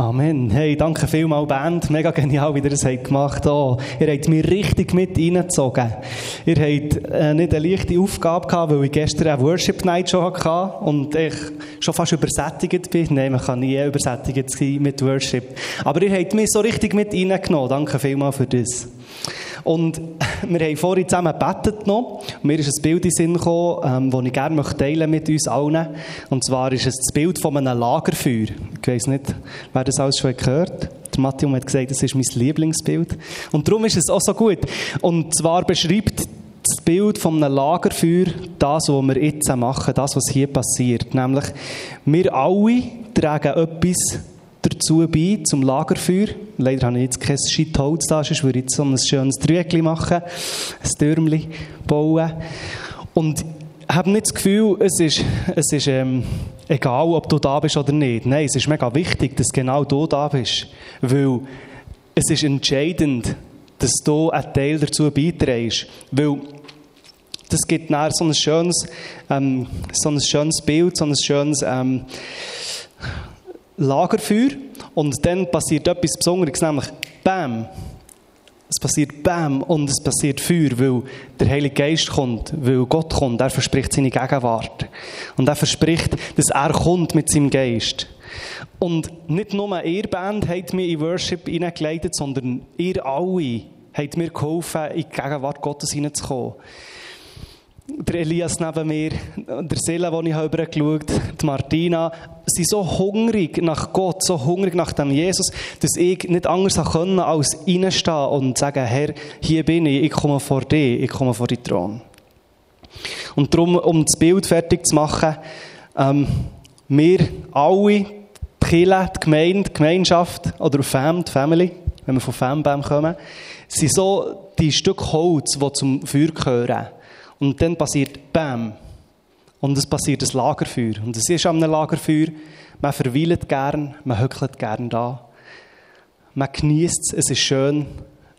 Amen. Hey, danke vielmals, Band. Mega genial, wie ihr das gemacht habt. Ihr habt mich richtig mit reingezogen. Ihr habt äh, nicht eine leichte Aufgabe gehabt, weil ich gestern eine Worship Night schon hatte und ich schon fast übersättigt bin. Nein, man kann nie übersättigt sein mit Worship. Aber ihr habt mich so richtig mit reingenommen. Danke vielmals für das. Und wir haben vorhin zusammen gebetet noch. mir ist ein Bild in Sinn gekommen, ähm, das ich gerne teilen mit uns allen. Und zwar ist es das Bild von einem Lagerfeuer. Ich weiss nicht, wer das alles schon gehört hat. Der Matthias hat gesagt, das ist mein Lieblingsbild. Und darum ist es auch so gut. Und zwar beschreibt das Bild von einem Lagerfeuer das, was wir jetzt machen, das, was hier passiert. Nämlich, wir alle tragen etwas dazu bei, zum Lagerfeuer. Leider habe ich jetzt kein Scheitholz da, sonst würde ich jetzt so ein schönes Trügel machen, ein Türmchen bauen. Und ich habe nicht das Gefühl, es ist, es ist ähm, egal, ob du da bist oder nicht. Nein, es ist mega wichtig, dass genau du da bist. Weil es ist entscheidend, dass du einen Teil dazu beiträgst. Weil das gibt nachher so ein schönes, ähm, so ein schönes Bild, so ein schönes ähm, Lagerfeuer und dann passiert etwas Besonderes, nämlich BAM. Es passiert BAM und es passiert Feuer, weil der Heilige Geist kommt, weil Gott kommt. Er verspricht seine Gegenwart. Und er verspricht, dass er kommt mit seinem Geist. Und nicht nur ihr Band hat mir in Worship hineingeleitet, sondern ihr alle habt mir geholfen, in die Gegenwart Gottes hineinzukommen der Elias neben mir, der Sela, den ich übergeschaut habe, die Martina, sind so hungrig nach Gott, so hungrig nach dem Jesus, dass ich nicht anders können als reinstehen und sagen, Herr, hier bin ich, ich komme vor dir, ich komme vor die Thron. Und darum, um das Bild fertig zu machen, ähm, wir alle, die Kirche, die Gemeinde, die Gemeinschaft oder Fam, die Family, wenn wir von Fambam kommen, sind so die Stück Holz, die zum Feuer gehören. Und dann passiert BAM. Und es passiert ein Lagerfeuer. Und es ist am Lagerfeuer, man verweilt gern, man höckelt gern da. Man genießt es, es ist schön.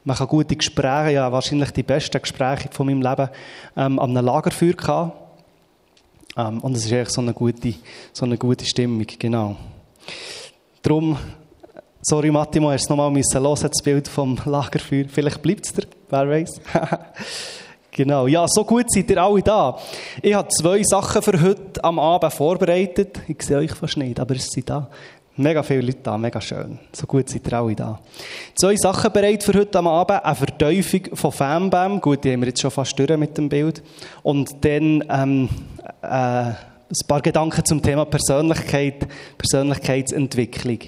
Man kann gute Gespräche, ja, wahrscheinlich die besten Gespräche von meinem Leben, ähm, am Lagerfeuer gehabt. Ähm, und es ist eigentlich so eine gute, so eine gute Stimmung, genau. Darum, sorry Mattimo, hast du nochmal hören müssen, das Bild vom Lagerfeuer. Vielleicht bleibt es dir, wer weiß. Genau, ja, so gut seid ihr alle da. Ich habe zwei Sachen für heute am Abend vorbereitet. Ich sehe euch fast nicht, aber es sind da. Mega viele Leute da, mega schön. So gut seid ihr alle da. Zwei Sachen bereit für heute am Abend. Eine Verteufung von Fanbam. Gut, die haben wir jetzt schon fast durch mit dem Bild. Und dann ähm, äh, ein paar Gedanken zum Thema Persönlichkeit, Persönlichkeitsentwicklung.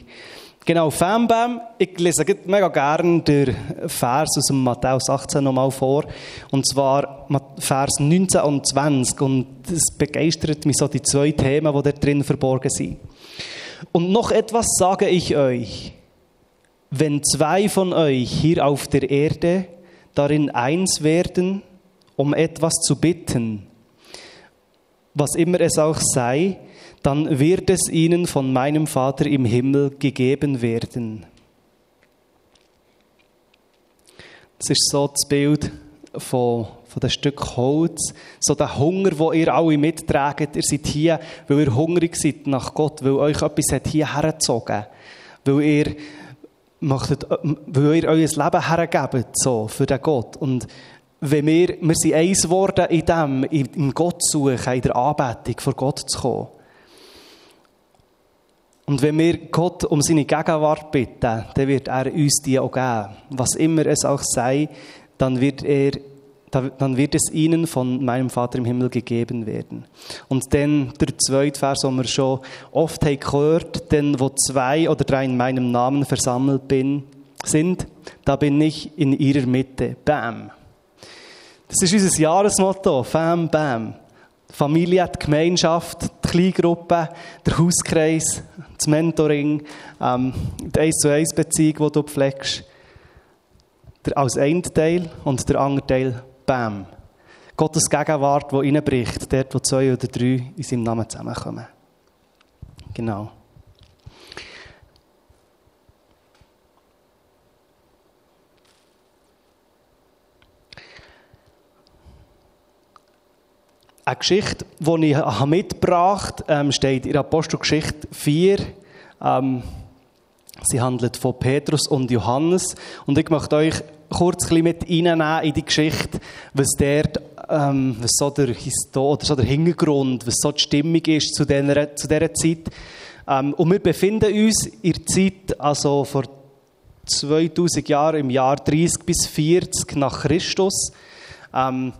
Genau, Fanbam. Ich lese mega gerne den Vers aus dem Matthäus 18 nochmal vor. Und zwar Vers 19 und 20. Und es begeistert mich so die zwei Themen, die da drin verborgen sind. Und noch etwas sage ich euch. Wenn zwei von euch hier auf der Erde darin eins werden, um etwas zu bitten, was immer es auch sei, dann wird es ihnen von meinem Vater im Himmel gegeben werden. Das ist so das Bild von, von dem Stück Holz, so der Hunger, wo ihr alle mittragt. Ihr seid hier, weil ihr hungrig seid nach Gott, weil euch etwas hat hier hergezogen, weil ihr möchtet, weil ihr euer Leben hergebt, so, für den Gott. Und wenn wir, wir sind eins geworden in dem, in Gott suchen, in der Anbetung, vor Gott zu kommen. Und wenn wir Gott um seine Gegenwart bitten, dann wird er uns die auch geben. Was immer es auch sei, dann wird er dann wird es ihnen von meinem Vater im Himmel gegeben werden. Und dann der zweite Vers, den wir schon oft haben gehört, denn wo zwei oder drei in meinem Namen versammelt bin, sind, da bin ich in ihrer Mitte. Bam. Das ist unser Jahresmotto. Bam, bam. Familie, die Gemeinschaft, die Kleingruppe, der Hauskreis, das Mentoring, ähm, die 1 zu 1 Beziehung, die du pflegst. Der, als ein Teil und der andere Teil, Bam. Gottes Gegenwart, die reinbricht, dort, wo zwei oder drei in seinem Namen zusammenkommen. Genau. Eine Geschichte, die ich mitgebracht habe, ähm, steht in Apostelgeschichte 4. Ähm, Sie handelt von Petrus und Johannes. Und ich möchte euch kurz mit reinnehmen in die Geschichte, was dort, ähm, was so der Histor oder so der Hintergrund, was so die Stimmung ist zu dieser, zu dieser Zeit. Ähm, und wir befinden uns in der Zeit, also vor 2000 Jahren, im Jahr 30 bis 40 nach Christus. Ähm,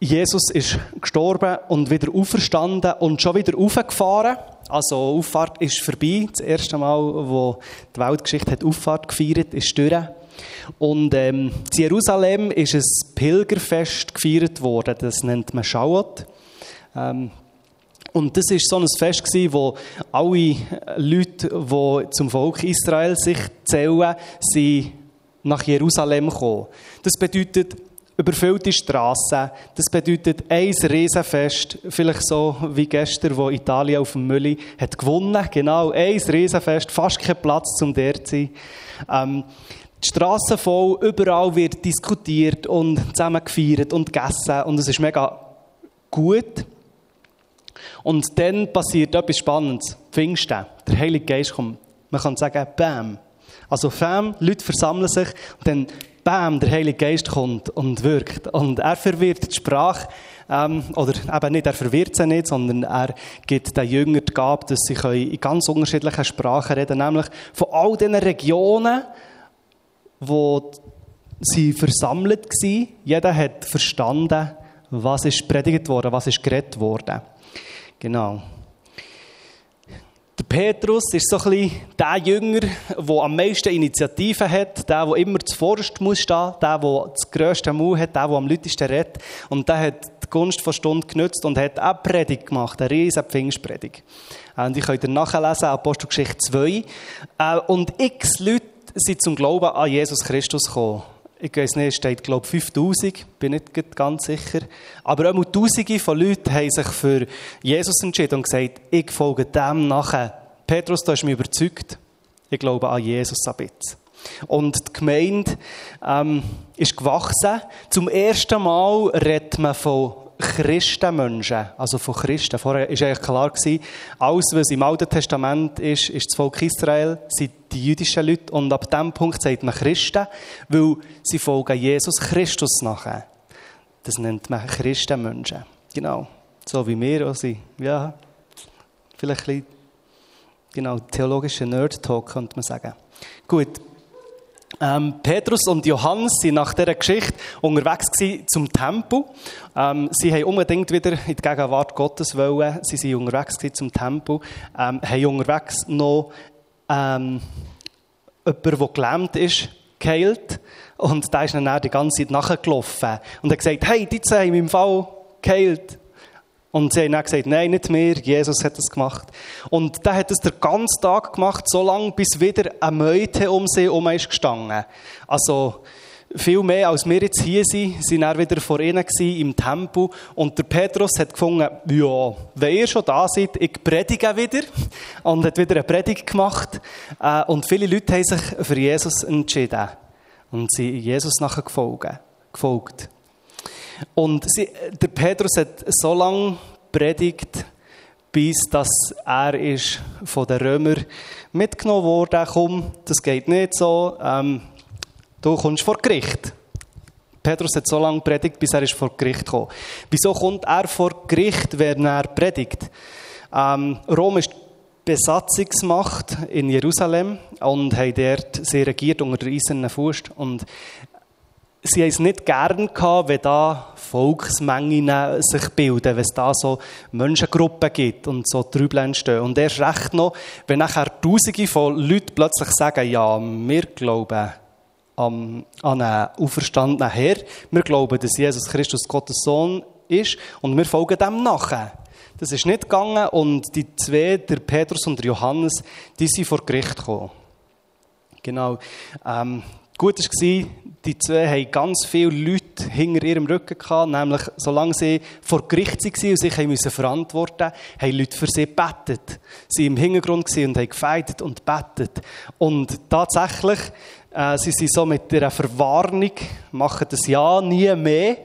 Jesus ist gestorben und wieder auferstanden und schon wieder aufgefahren. Also Auffahrt ist vorbei. Das erste Mal, wo die Weltgeschichte hat Auffahrt gefeiert, ist durch. Und ähm, in Jerusalem ist ein Pilgerfest gefeiert worden. Das nennt man Schauot. Ähm, und das ist so ein Fest gewesen, wo alle Leute, die zum Volk Israel sich zählen, sie nach Jerusalem kommen. Das bedeutet überfüllte Straßen. Das bedeutet ein Riesenfest, vielleicht so wie gestern, wo Italien auf dem Mülli hat gewonnen. Genau, ein Riesenfest, fast kein Platz zum der zu sein. Ähm, die Straßen voll, überall wird diskutiert und zusammen gefeiert und gegessen und es ist mega gut. Und dann passiert etwas Spannendes. Pfingsten, der Heilige Geist kommt. Man kann sagen, bam. Also, Fam, Leute versammeln sich und dann bam, der Heilige Geist kommt und wirkt. Und er verwirrt die Sprache, ähm, oder eben nicht, er verwirrt sie nicht, sondern er gibt den Jüngern die Gabe, dass sie in ganz unterschiedlichen Sprachen reden nämlich von all diesen Regionen, wo sie versammelt waren. Jeder hat verstanden, was ist predigt worden, was ist geredet worden. Genau. Der Petrus ist so ein bisschen der Jünger, der am meisten Initiative hat, der, der immer zuvorderst muss stehen, der, der das grösste Mut hat, der, der am lautesten redet. Und der hat die Gunst von Stunde genützt und hat auch Predigt gemacht, eine riesige Pfingstpredigt. Und ich könnt ihr nachlesen, Apostelgeschichte 2. Äh, und x Leute sind zum Glauben an Jesus Christus gekommen ich weiß nicht, es steht, glaube ich, 5000, bin nicht ganz sicher. Aber auch Tausende von Leuten haben sich für Jesus entschieden und gesagt, ich folge dem nachher. Petrus, du hast mich überzeugt. Ich glaube an Jesus ein bisschen. Und die Gemeinde ähm, ist gewachsen. Zum ersten Mal redet man von Christenmenschen, also von Christen. Vorher war eigentlich klar, alles, was im Alten Testament ist, ist das Volk Israel, sind die jüdischen Leute. Und ab diesem Punkt sagt man Christen, weil sie folgen Jesus Christus nachher. Das nennt man Christenmenschen. Genau. So wie wir auch sind. Ja, vielleicht ein bisschen, genau, theologischer Nerd-Talk, könnte man sagen. Gut. Ähm, Petrus und Johannes sind nach dieser Geschichte unterwegs zum Tempel. Ähm, sie haben unbedingt wieder in die Gegenwart Gottes wollen. Sie sind unterwegs zum Tempel. Ähm, haben unterwegs noch ähm, jemanden, der gelähmt ist, geheilt. Und da ist dann die ganze Zeit nachgelaufen. Und hat gesagt, hey, die haben im Fall geheilt. Und sie haben dann gesagt, nein, nicht mehr, Jesus hat das gemacht. Und der hat es den ganzen Tag gemacht, so lange, bis wieder eine Meute um sie herum ist gestanden. Also, viel mehr als wir jetzt hier sind, sind er wieder vor ihnen im Tempel. Und der Petrus hat gefunden, ja, wenn ihr schon da seid, ich predige wieder. Und hat wieder eine Predigt gemacht. Äh, und viele Leute haben sich für Jesus entschieden. Und sind Jesus nachher gefolgt. Und sie, der Petrus hat so lange predigt, bis dass er ist von den Römern mitgenommen wurde. Komm, das geht nicht so. Ähm, du kommst vor Gericht. Petrus hat so lange predigt, bis er ist vor Gericht gekommen. Wieso kommt er vor Gericht, wenn er predigt? Ähm, Rom ist Besatzungsmacht in Jerusalem und hat dort, sie regiert unter eisernen Fuß und sie haben es nicht gern gehabt, wenn da Volksmengen sich bilden, wenn es da so Menschengruppen gibt und so Trübel entstehen. Und erst recht noch, wenn nachher Tausende von Leuten plötzlich sagen, ja, wir glauben an einen auferstandenen Herr, wir glauben, dass Jesus Christus Gottes Sohn ist und wir folgen dem nachher. Das ist nicht gegangen und die zwei, der Petrus und der Johannes, die sind vor Gericht gekommen. Genau. Ähm, Gut war, die zwei haben ganz viele Leute hinter ihrem Rücken gehabt, nämlich solange sie vor Gericht waren und sich verantworten mussten, haben Leute für sie gebetet. Sie waren im Hintergrund und haben gefeitet und betet. Und tatsächlich, äh, sie sind so mit einer Verwarnung, machen das ja nie mehr.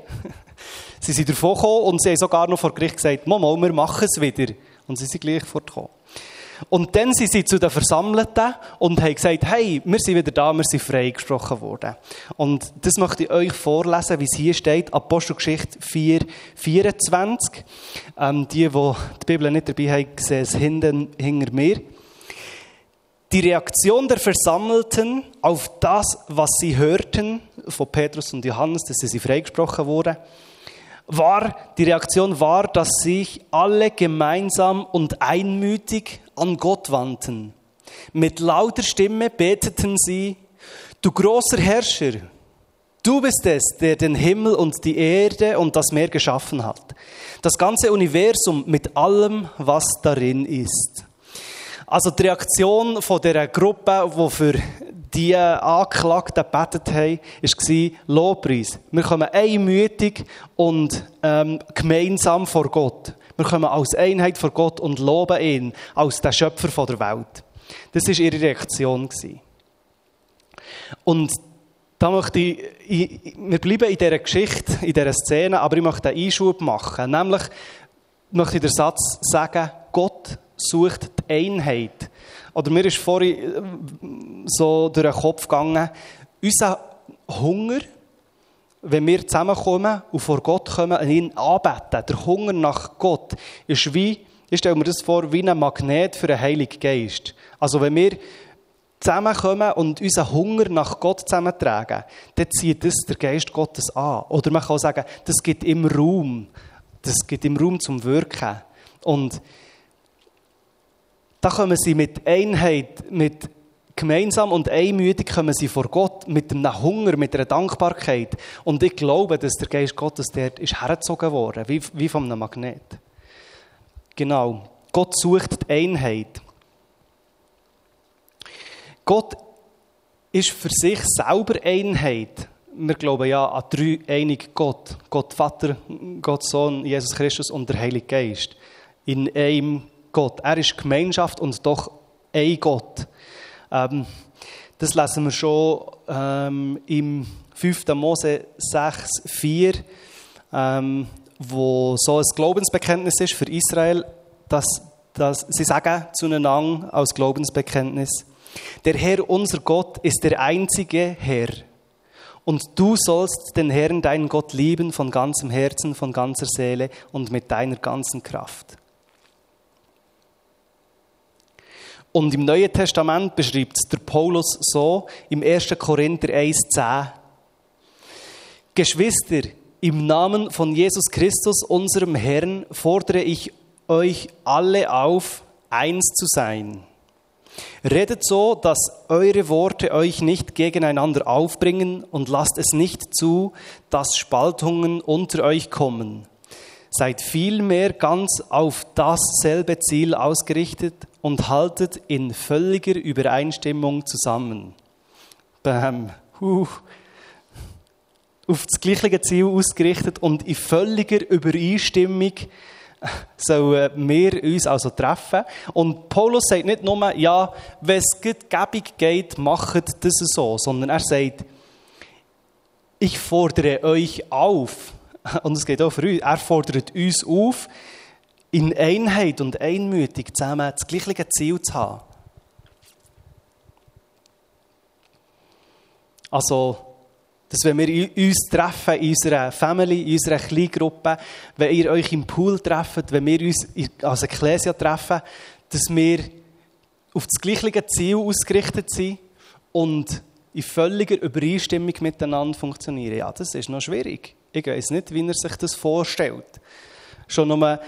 sie sind davon gekommen und sie haben sogar noch vor Gericht gesagt, Mama, wir machen es wieder. Und sie sind gleich fortgekommen. Und dann sind sie zu den Versammelten und haben gesagt, hey, wir sind wieder da, wir sind freigesprochen worden. Und das möchte ich euch vorlesen, wie es hier steht, Apostelgeschichte 4, 24. Ähm, die, die die Bibel nicht dabei haben, sehen es hinten, hinter mir. Die Reaktion der Versammelten auf das, was sie hörten, von Petrus und Johannes, dass sie freigesprochen wurden, war, die Reaktion war, dass sich alle gemeinsam und einmütig an Gott wandten. Mit lauter Stimme beteten sie, du großer Herrscher, du bist es, der den Himmel und die Erde und das Meer geschaffen hat. Das ganze Universum mit allem, was darin ist. Also die Reaktion von der Gruppe, die für die Anklagten gebetet haben, war Lobpreis. Wir kommen einmütig und ähm, gemeinsam vor Gott. Wir kommen als Einheit vor Gott und loben ihn als der Schöpfer der Welt. Das war ihre Reaktion. Und da möchte ich, ich, wir bleiben in dieser Geschichte, in dieser Szene, aber ich möchte einen Einschub machen. Nämlich möchte ich den Satz sagen, Gott sucht die Einheit. Oder mir ist vorhin äh, so durch den Kopf gegangen, unser Hunger, wenn wir zusammenkommen und vor Gott kommen und ihn anbeten, der Hunger nach Gott, ist wie, ich stelle mir das vor, wie ein Magnet für den Heiligen Geist. Also wenn wir zusammenkommen und unseren Hunger nach Gott zusammentragen, dann zieht das der Geist Gottes an. Oder man kann auch sagen, das gibt ihm Raum. Das gibt ihm Raum zum Wirken. Und da kommen sie mit Einheit, mit gemeinsam und einmütig kommen sie vor Gott mit einem Hunger, mit einer Dankbarkeit. Und ich glaube, dass der Geist Gottes dort ist hergezogen worden, wie, wie von einem Magnet. Genau. Gott sucht die Einheit. Gott ist für sich selber Einheit. Wir glauben ja an drei einige Gott. Gott Vater, Gott Sohn, Jesus Christus und der Heilige Geist. In einem Gott. Er ist Gemeinschaft und doch ein Gott. Ähm, das lesen wir schon ähm, im 5. Mose 6, 4, ähm, wo so ein Glaubensbekenntnis ist für Israel, dass, dass sie sagen zueinander als Glaubensbekenntnis, der Herr, unser Gott, ist der einzige Herr. Und du sollst den Herrn, deinen Gott, lieben von ganzem Herzen, von ganzer Seele und mit deiner ganzen Kraft. Und im Neuen Testament beschreibt es der Paulus so im 1. Korinther 1,10. Geschwister, im Namen von Jesus Christus, unserem Herrn, fordere ich euch alle auf, eins zu sein. Redet so, dass eure Worte euch nicht gegeneinander aufbringen und lasst es nicht zu, dass Spaltungen unter euch kommen. Seid vielmehr ganz auf dasselbe Ziel ausgerichtet und haltet in völliger Übereinstimmung zusammen. Bam. Uh. Auf das gleiche Ziel ausgerichtet und in völliger Übereinstimmung sollen wir uns also treffen. Und Paulus sagt nicht nur, ja, wenn es gebig geht, macht das so, sondern er sagt, ich fordere euch auf, und es geht auch für uns, er fordert uns auf, in Einheit und einmütig zusammen das gleiche Ziel zu haben. Also, dass wenn wir uns treffen in unserer Family, in unserer Kleingruppe, wenn ihr euch im Pool trefft, wenn wir uns als Ecclesia treffen, dass wir auf das gleiche Ziel ausgerichtet sind und in völliger Übereinstimmung miteinander funktionieren. Ja, das ist noch schwierig. Ich weiß nicht, wie er sich das vorstellt. Schon nur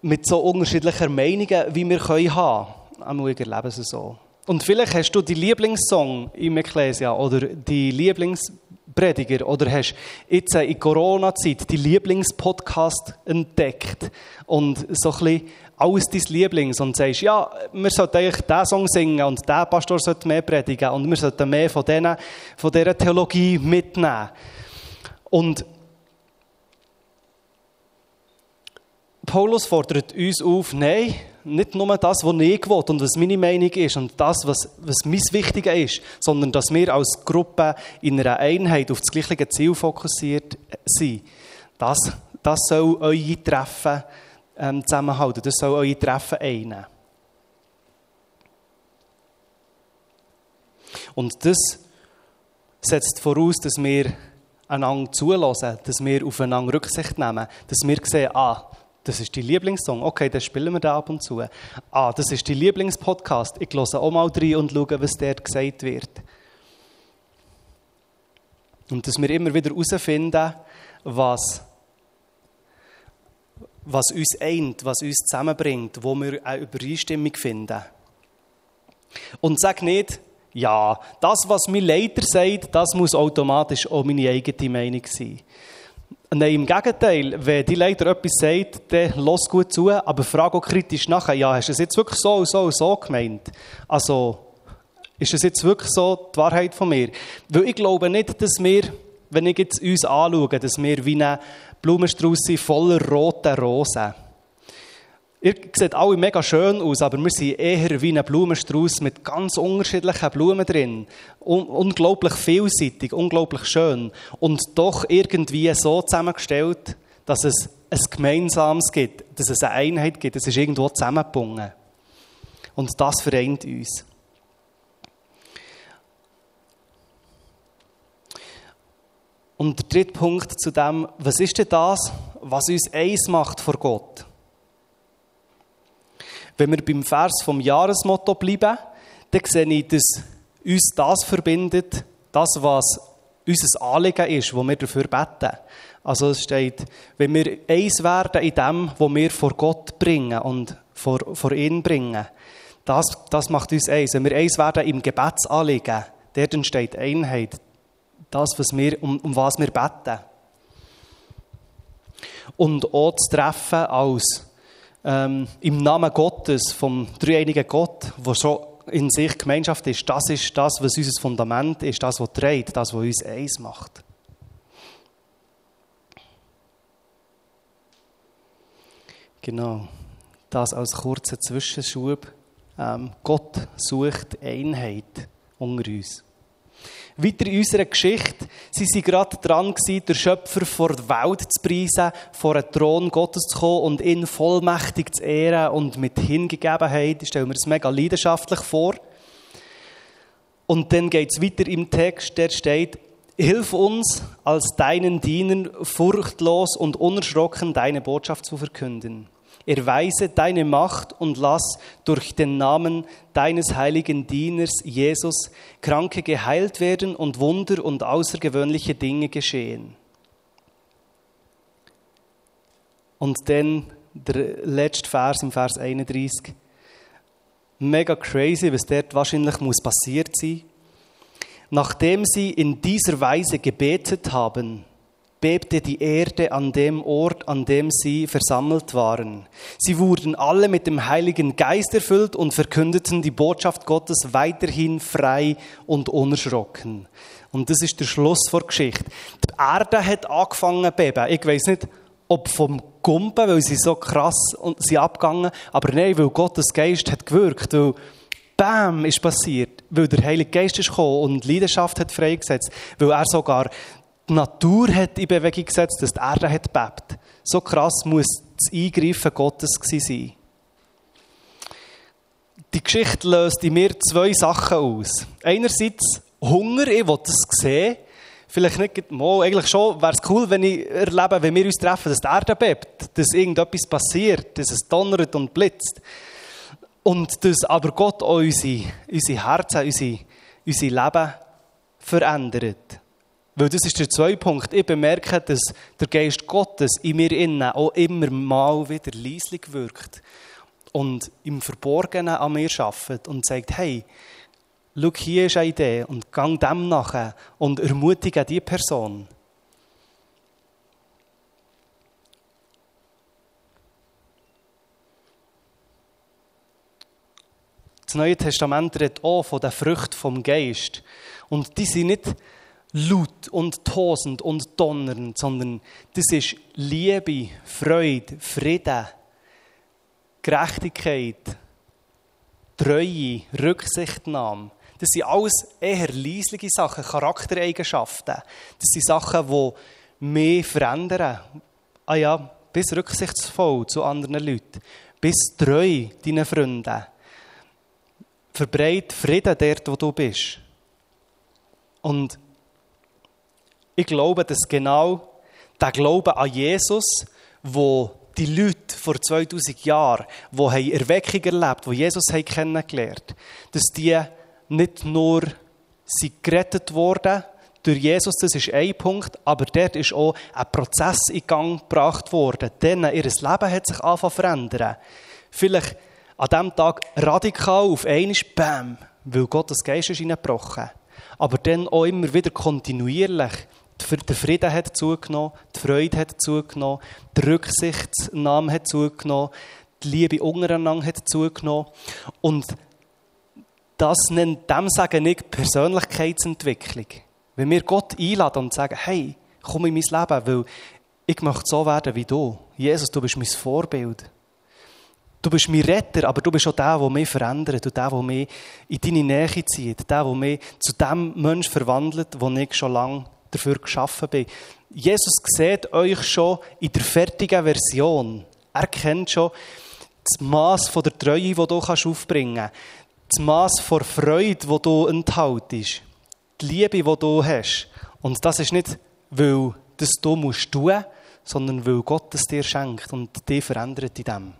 mit so unterschiedlichen Meinungen, wie wir können haben können. Ich erlebe es so. Und vielleicht hast du die Lieblingssong im Ecclesia oder die Lieblingsprediger oder hast jetzt in Corona-Zeit die Lieblingspodcast entdeckt und so ein bisschen alles dein Lieblings und sagst, ja, wir sollten eigentlich diesen Song singen und der Pastor sollte mehr predigen und wir sollten mehr von, denen, von dieser Theologie mitnehmen. Und Paulus fordert uns auf, nein, nicht nur das, was ich will und was meine Meinung ist und das, was, was mein Wichtiges ist, sondern dass wir als Gruppe in einer Einheit auf das gleiche Ziel fokussiert sind. Das, das soll eure Treffen ähm, zusammenhalten, das soll eure Treffen einnehmen. Und das setzt voraus, dass wir einander zulassen, dass wir aufeinander Rücksicht nehmen, dass wir sehen, ah, das ist die Lieblingssong, okay, dann spielen wir da ab und zu. Ah, das ist die Lieblingspodcast, ich höre auch mal rein und schaue, was dort gesagt wird. Und dass wir immer wieder herausfinden, was, was uns eint, was uns zusammenbringt, wo wir eine Übereinstimmung finden. Und sag nicht, ja, das, was mein Leiter sagt, das muss automatisch auch meine eigene Meinung sein. Nein, im Gegenteil, wenn die Leiter etwas sagt, dann los gut zu, aber frag auch kritisch nachher, ja, hast du es jetzt wirklich so und so und so gemeint? Also, ist das jetzt wirklich so die Wahrheit von mir? Weil ich glaube nicht, dass wir, wenn ich jetzt uns anschaue, dass wir wie ein Blumenstrauß sind voller roter Rosen. Ihr seht alle mega schön aus, aber wir sind eher wie ein Blumenstrauß mit ganz unterschiedlichen Blumen drin. Un unglaublich vielseitig, unglaublich schön. Und doch irgendwie so zusammengestellt, dass es ein Gemeinsames gibt, dass es eine Einheit gibt. Es ist irgendwo zusammengebunden. Und das vereint uns. Und der dritte Punkt zu dem, was ist denn das, was uns eins macht vor Gott? Wenn wir beim Vers vom Jahresmotto bleiben, dann sehe ich, dass uns das verbindet, das, was unser Anliegen ist, wo wir dafür beten. Also es steht, wenn wir eins werden in dem, wo wir vor Gott bringen und vor, vor ihn bringen, das, das macht uns eins. Wenn wir eins werden im Gebetsanliegen, dort entsteht Einheit. Das, was wir, um, um was wir beten. Und auch das Treffen als ähm, im Namen Gottes, vom dreieinigen Gott, wo schon in sich Gemeinschaft ist, das ist das, was unser Fundament ist, das, was trägt, das, was uns eins macht. Genau, das als kurzer Zwischenschub. Ähm, Gott sucht Einheit unter uns. Weiter in unserer Geschichte, sie sind gerade dran gewesen, der Schöpfer vor der Welt zu preisen, vor den Thron Gottes zu kommen und ihn vollmächtig zu ehren und mit Hingegebenheit. Ich stelle mir das mega leidenschaftlich vor. Und dann geht es weiter im Text, der steht, Hilf uns, als deinen Dienern furchtlos und unerschrocken deine Botschaft zu verkünden. Erweise deine Macht und lass durch den Namen deines heiligen Dieners Jesus Kranke geheilt werden und Wunder und außergewöhnliche Dinge geschehen. Und dann der letzte Vers im Vers 31. Mega crazy, was dort wahrscheinlich muss passiert sein. Nachdem sie in dieser Weise gebetet haben, bebte die Erde an dem Ort, an dem sie versammelt waren. Sie wurden alle mit dem Heiligen Geist erfüllt und verkündeten die Botschaft Gottes weiterhin frei und unerschrocken. Und das ist der Schluss der Geschichte. Die Erde hat angefangen zu beben. Ich weiß nicht, ob vom Gumpen, weil sie so krass und sie abgegangen, aber nein, weil Gottes Geist hat gewirkt, weil Bam ist passiert, weil der Heilige Geist ist gekommen und Leidenschaft hat freigesetzt, weil er sogar die Natur hat in Bewegung gesetzt, dass die Erde hat bebt. So krass muss das Eingreifen Gottes sein. Die Geschichte löst in mir zwei Sachen aus. Einerseits Hunger, ich will das sehen. Vielleicht nicht, mal, eigentlich schon, wäre es cool, wenn ich erlebe, wenn wir uns treffen, dass die Erde bebt, dass irgendetwas passiert, dass es donnert und blitzt. Und dass aber Gott unsere, unsere Herzen, unsere, unser Leben verändert. Weil das ist der zweite Punkt. Ich bemerke, dass der Geist Gottes in mir innen auch immer mal wieder leislich wirkt und im Verborgenen an mir arbeitet und sagt, hey, schau, hier ist eine Idee und gang dem nachher und ermutige diese Person. Das Neue Testament redet auch von der Frucht vom Geist. Und die sind nicht laut und tosend und donnernd, sondern das ist Liebe, Freude, Frieden, Gerechtigkeit, Treue, Rücksichtnahme. Das sind alles eher leisliche Sachen, Charaktereigenschaften. Das sind Sachen, die mehr verändern. Ah ja, bis rücksichtsvoll zu anderen Leuten. Bis treu deinen Freunden. Verbreit Frieden dort, wo du bist. Und ich glaube, dass genau der Glaube an Jesus, wo die Leute vor 2000 Jahren, die Erweckung erlebt haben, die Jesus haben kennengelernt dass die nicht nur sie gerettet wurden durch Jesus, das ist ein Punkt, aber dort ist auch ein Prozess in Gang gebracht worden. Denn ihr Leben hat sich angefangen zu verändern. Vielleicht an diesem Tag radikal auf einmal, bam, weil Gottes Geist ist hineingebrochen. Aber dann auch immer wieder kontinuierlich. Der Frieden hat zugenommen, die Freude hat zugenommen, die Rücksichtsnahme hat zugenommen, die Liebe untereinander hat zugenommen. Und das nennt dem sagen nicht Persönlichkeitsentwicklung. Wenn wir Gott einladen und sagen, hey, komm in mein Leben, weil ich möchte so werden wie du. Jesus, du bist mein Vorbild. Du bist mein Retter, aber du bist auch der, der mich verändert und der, der mich in deine Nähe zieht, der, der mich zu dem Menschen verwandelt, wo ich schon lange dafür geschaffen bin. Jesus sieht euch schon in der fertigen Version. Er kennt schon das Maß der Treue, die du aufbringen kannst. Das Maß der Freude, die du enthaltest. Die Liebe, die du hast. Und das ist nicht, weil das du musst sondern weil Gott es dir schenkt und dich verändert in dem.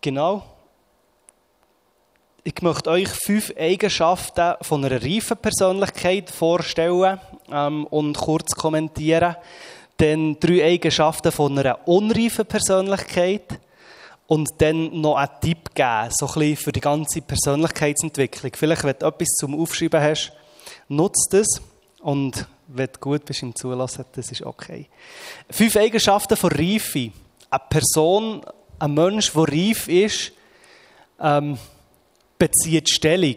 Genau. Ich möchte euch fünf Eigenschaften von einer reifen Persönlichkeit vorstellen ähm, und kurz kommentieren. Dann drei Eigenschaften von einer unreifen Persönlichkeit und dann noch einen Tipp geben, so ein bisschen für die ganze Persönlichkeitsentwicklung. Vielleicht, wenn du etwas zum Aufschreiben hast, nutzt es und wenn du gut bist im Zulassen, das ist okay. Fünf Eigenschaften von Reife. Eine Person ein Mensch, der reif ist, ähm, bezieht Stellung.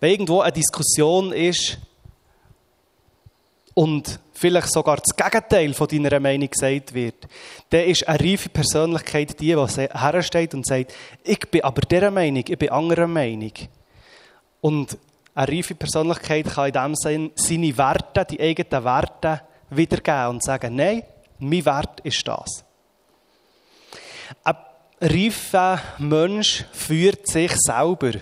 Wenn irgendwo eine Diskussion ist und vielleicht sogar das Gegenteil von deiner Meinung gesagt wird, dann ist eine reife Persönlichkeit die, die hersteht und sagt, ich bin aber dieser Meinung, ich bin anderer Meinung. Und eine reife Persönlichkeit kann in dem Sinne seine Werte, die eigenen Werte wiedergeben und sagen, nein, mein Wert ist das. Eine reifer Mensch führt sich selber.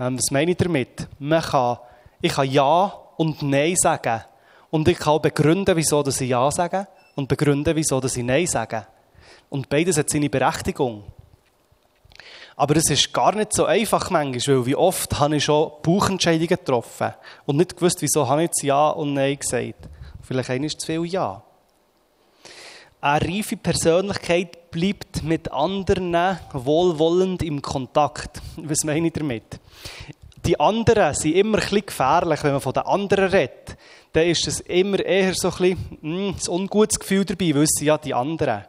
Ähm, was meine ich damit? Man kann, ich kann Ja und Nein sagen. Und ich kann begründen, wieso dass ich Ja sage und begründen, wieso dass ich Nein sage. Und beides hat seine Berechtigung. Aber es ist gar nicht so einfach manchmal, weil wie oft habe ich schon Bauchentscheidungen getroffen und nicht gewusst, wieso habe ich jetzt Ja und Nein gesagt. Vielleicht ist zu viel Ja. Eine reife Persönlichkeit bleibt mit anderen wohlwollend im Kontakt. Was meine ich damit? Die anderen sind immer ein bisschen gefährlich, wenn man von den anderen redet. Dann ist es immer eher so ein bisschen mh, hm, ein ungutes Gefühl dabei, sind ja die anderen.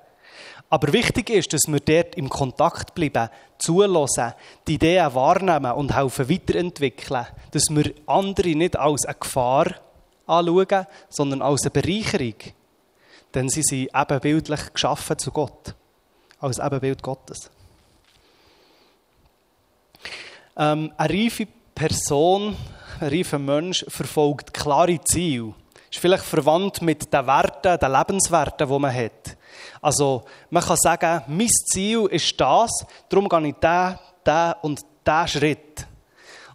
Aber wichtig ist, dass wir dort im Kontakt bleiben, zulassen, die Ideen wahrnehmen und helfen weiterentwickeln. Dass wir andere nicht als eine Gefahr anschauen, sondern als eine Bereicherung. Denn sie sind ebenbildlich geschaffen zu Gott. Als Ebenbild Gottes. Ähm, eine reife Person, ein reifer Mensch verfolgt klare Ziele. Ist vielleicht verwandt mit den Werten, den Lebenswerten, die man hat. Also, man kann sagen, mein Ziel ist das, darum gehe ich diesen, diesen und diesen Schritt.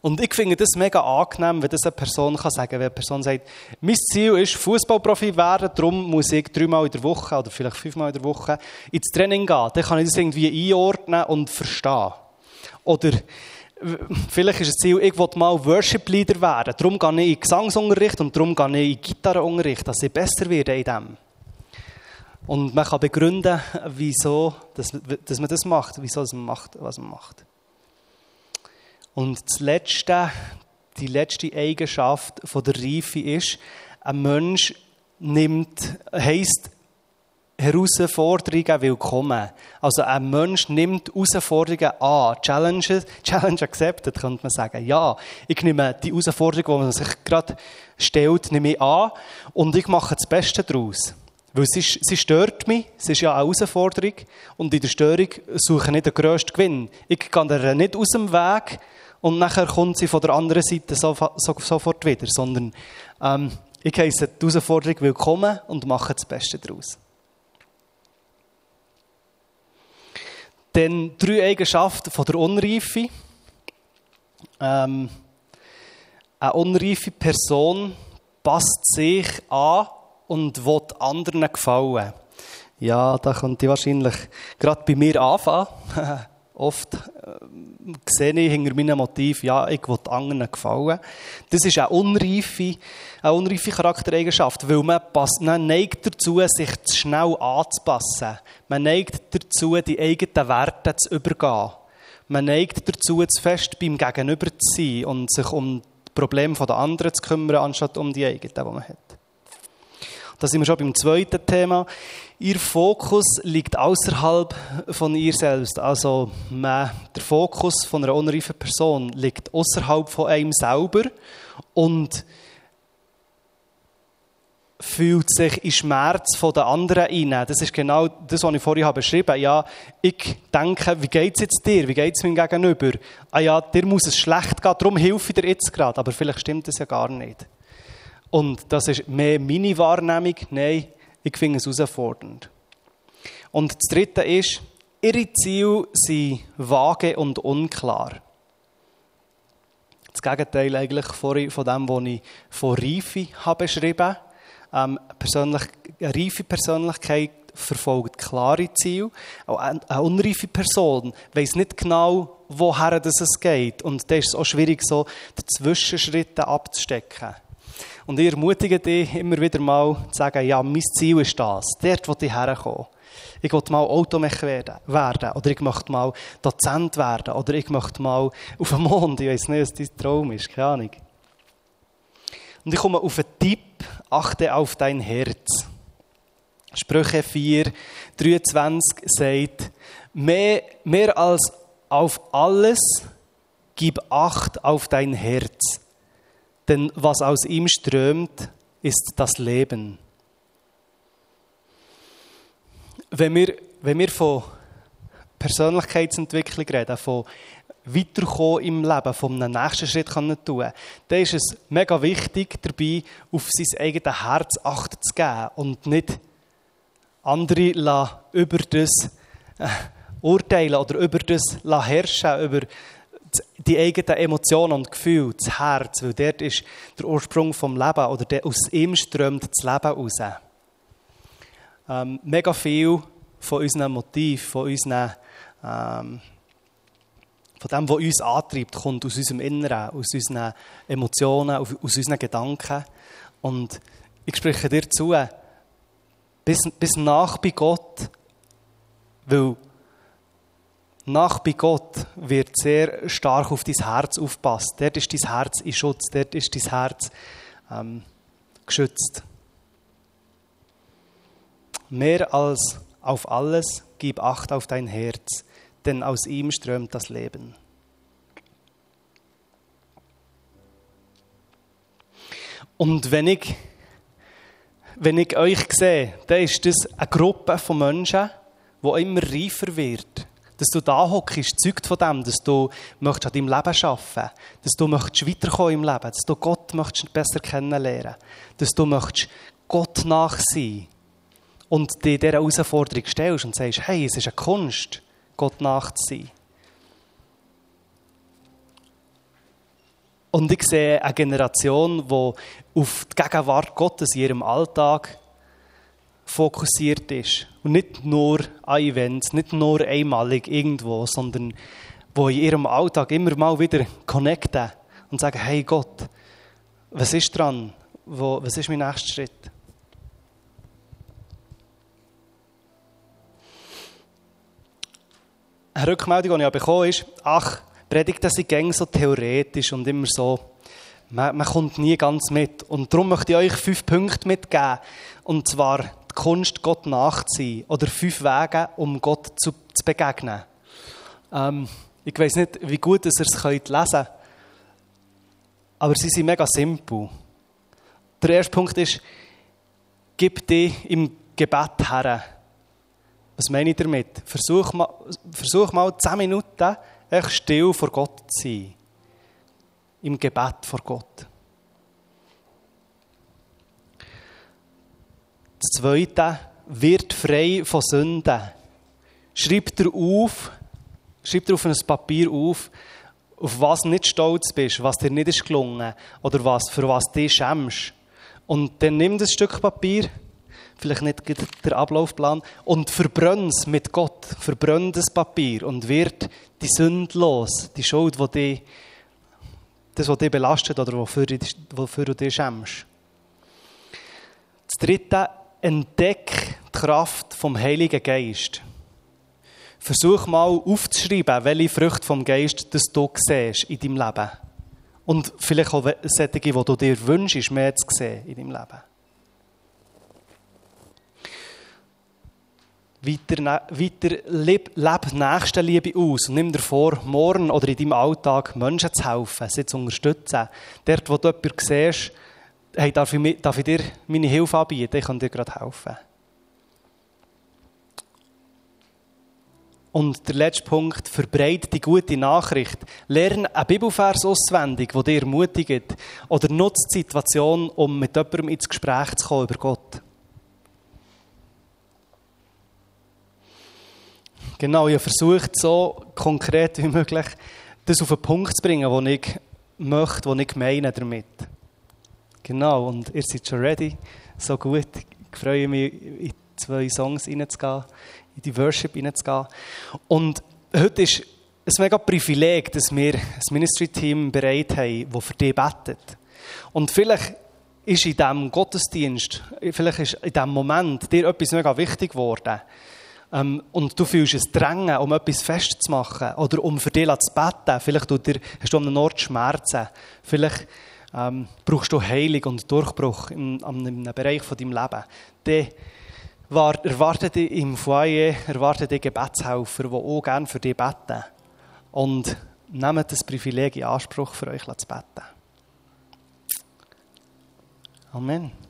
Und ich finde das mega angenehm, wenn das eine Person kann sagen kann. Wenn eine Person sagt, mein Ziel ist, Fußballprofi werden, darum muss ich dreimal in der Woche oder vielleicht fünfmal in der Woche ins Training gehen. Dann kann ich das irgendwie einordnen und verstehen. Oder vielleicht ist das Ziel, ich will mal Worship Leader werden. Darum gehe ich in Gesangsunterricht und darum gehe ich in Gitarrenunterricht, dass ich besser werde in dem. Und man kann begründen, wieso dass, dass man das macht, wieso man macht, was man macht. Und das Letzte, die letzte Eigenschaft von der Reife ist, ein Mensch nimmt, heisst, Herausforderungen willkommen. Also ein Mensch nimmt Herausforderungen an. Challenges, Challenge accepted, könnte man sagen. Ja, ich nehme die Herausforderung, die man sich gerade stellt, nehme ich an und ich mache das Beste daraus. Weil sie, sie stört mich, es ist ja eine Herausforderung und in der Störung suche ich nicht den grössten Gewinn. Ich gehe ihr nicht aus dem Weg, und nachher kommt sie von der anderen Seite sofort wieder, sondern ähm, ich heiße die Herausforderung willkommen und mache das Beste daraus. Dann drei Eigenschaften von der Unreife. Ähm, eine unreife Person passt sich an und will anderen gefallen. Ja, da könnte ich wahrscheinlich gerade bei mir anfangen. Oft äh, sehe ich hinter meinem Motiv, ja, ich will anderen gefallen. Das ist eine unreife, eine unreife Charaktereigenschaft, weil man, passt, man neigt dazu, sich zu schnell anzupassen. Man neigt dazu, die eigenen Werte zu übergehen. Man neigt dazu, zu fest beim Gegenüber zu sein und sich um die Probleme der anderen zu kümmern, anstatt um die eigenen, die man hat. Da sind wir schon beim zweiten Thema. Ihr Fokus liegt außerhalb von ihr selbst. Also der Fokus von einer unreifen Person liegt außerhalb von einem selber und fühlt sich in Schmerz von den anderen ein. Das ist genau das, was ich vorhin habe beschrieben Ja, ich denke, wie geht es jetzt dir? Wie geht es meinem Gegenüber? Ah ja, dir muss es schlecht gehen, darum helfe ich dir jetzt gerade. Aber vielleicht stimmt das ja gar nicht. Und das ist mehr meine Wahrnehmung. Nein, ich finde es herausfordernd. Und das Dritte ist, ihre Ziele sind vage und unklar. Das Gegenteil eigentlich von dem, was ich von Reife habe beschrieben ähm, persönlich, Eine reife Persönlichkeit verfolgt klare Ziele. Eine unreife Person weiß nicht genau, woher es geht. Und da ist es auch schwierig, so die Zwischenschritte abzustecken. Und ich ermutige dich immer wieder mal zu sagen, ja, mein Ziel ist das. Dort will ich herkommen. Ich will mal Automech werden. Oder ich möchte mal Dozent werden. Oder ich möchte mal auf den Mond. Ich weiß nicht, was dein Traum ist. Keine Ahnung. Und ich komme auf einen Tipp. Achte auf dein Herz. Sprüche 4, 23 sagt, mehr, mehr als auf alles gib Acht auf dein Herz denn was aus ihm strömt, ist das Leben. Wenn wir, wenn wir von Persönlichkeitsentwicklung reden, von weiterkommen im Leben, von einem nächsten Schritt tun können, dann ist es mega wichtig, dabei auf sein eigenes Herz Acht zu geben und nicht andere über das äh, urteilen oder über das herrschen, über die eigenen Emotionen und Gefühle, das Herz, weil dort ist der Ursprung vom Leben oder der, aus ihm strömt das Leben raus. Ähm, mega viel von unseren Motiven, von unseren, ähm, von dem, was uns antreibt, kommt aus unserem Inneren, aus unseren Emotionen, aus unseren Gedanken. Und ich spreche dir zu, bis, bis nach bei Gott, weil nach bei Gott wird sehr stark auf dein Herz aufpasst. Dort ist dein Herz in Schutz, dort ist dein Herz ähm, geschützt. Mehr als auf alles gib Acht auf dein Herz, denn aus ihm strömt das Leben. Und wenn ich, wenn ich euch sehe, dann ist das eine Gruppe von Menschen, die immer reifer wird dass du da hockst, zeugt von dem, dass du möchtest an deinem Leben arbeiten dass du möchtest weiterkommen im Leben, dass du Gott möchtest besser kennenlernen, dass du möchtest Gott nach sein und dir dieser Herausforderung stellst und sagst, hey, es ist eine Kunst, Gott nach zu sein. Und ich sehe eine Generation, die auf die Gegenwart Gottes in ihrem Alltag fokussiert ist. Und nicht nur an Events, nicht nur einmalig irgendwo, sondern wo in ihrem Alltag immer mal wieder connecten und sagen, hey Gott, was ist dran? Was ist mein nächster Schritt? Eine Rückmeldung, die ich bekommen ist, ach, Predigten sind gängig so theoretisch und immer so, man, man kommt nie ganz mit. Und darum möchte ich euch fünf Punkte mitgeben. Und zwar die Kunst, Gott nachzuziehen. Oder fünf Wege, um Gott zu, zu begegnen. Ähm, ich weiß nicht, wie gut ihr es könnt lesen aber sie sind mega simpel. Der erste Punkt ist, gib dich im Gebet her. Was meine ich damit? Versuch mal, versuch mal zehn Minuten echt still vor Gott zu sein. Im Gebet vor Gott. Das Zweite, wird frei von Sünden. Schreibt er auf, schreibt er auf ein Papier auf, auf was nicht stolz bist, was dir nicht ist gelungen oder was, für was du schämst. Und dann nimm das Stück Papier, vielleicht nicht der Ablaufplan, und verbrenn es mit Gott. Verbrenn das Papier und wird die Sünde los, die Schuld, die dich, das, was dich belastet oder wofür, wofür du dich schämst. Das dritte, entdeck die Kraft vom Heiligen Geist. Versuch mal aufzuschreiben, welche Früchte vom Geist das du siehst in deinem Leben. Und vielleicht auch solche, die du dir wünschst, mehr zu sehen in deinem Leben. Weiter, weiter leb, leb Nächstenliebe aus und nimm dir vor, morgen oder in deinem Alltag Menschen zu helfen, sie zu unterstützen. Dort, wo du jemanden siehst, hey, darf ich, darf ich dir meine Hilfe anbieten, ich kann dir gerade helfen. Und der letzte Punkt, verbreite die gute Nachricht. Lerne einen Bibelvers auswendig, der dir ermutigt. Oder nutze die Situation, um mit jemandem ins Gespräch zu kommen über Gott. Genau, ich habe versucht, so konkret wie möglich, das auf einen Punkt zu bringen, den ich möchte, den ich meine damit. Genau, und ihr seid schon ready. So gut. Ich freue mich, in zwei Songs reinzugehen in die Worship hineinzugehen. Und heute ist es mega Privileg, dass wir ein Ministry-Team bereit haben, das für dich betet. Und vielleicht ist in diesem Gottesdienst, vielleicht ist in diesem Moment dir etwas mega wichtig geworden. Ähm, und du fühlst es drängen, um etwas festzumachen oder um für dich zu beten. Vielleicht hast du an einem Ort Schmerzen. Vielleicht ähm, brauchst du Heilung und Durchbruch in, in einem Bereich von deinem Leben. Dann erwartet dich im Foyer erwartet dich Gebetshelfer, die auch gerne für dich beten. Und nehmt das Privileg in Anspruch, für euch zu beten. Amen.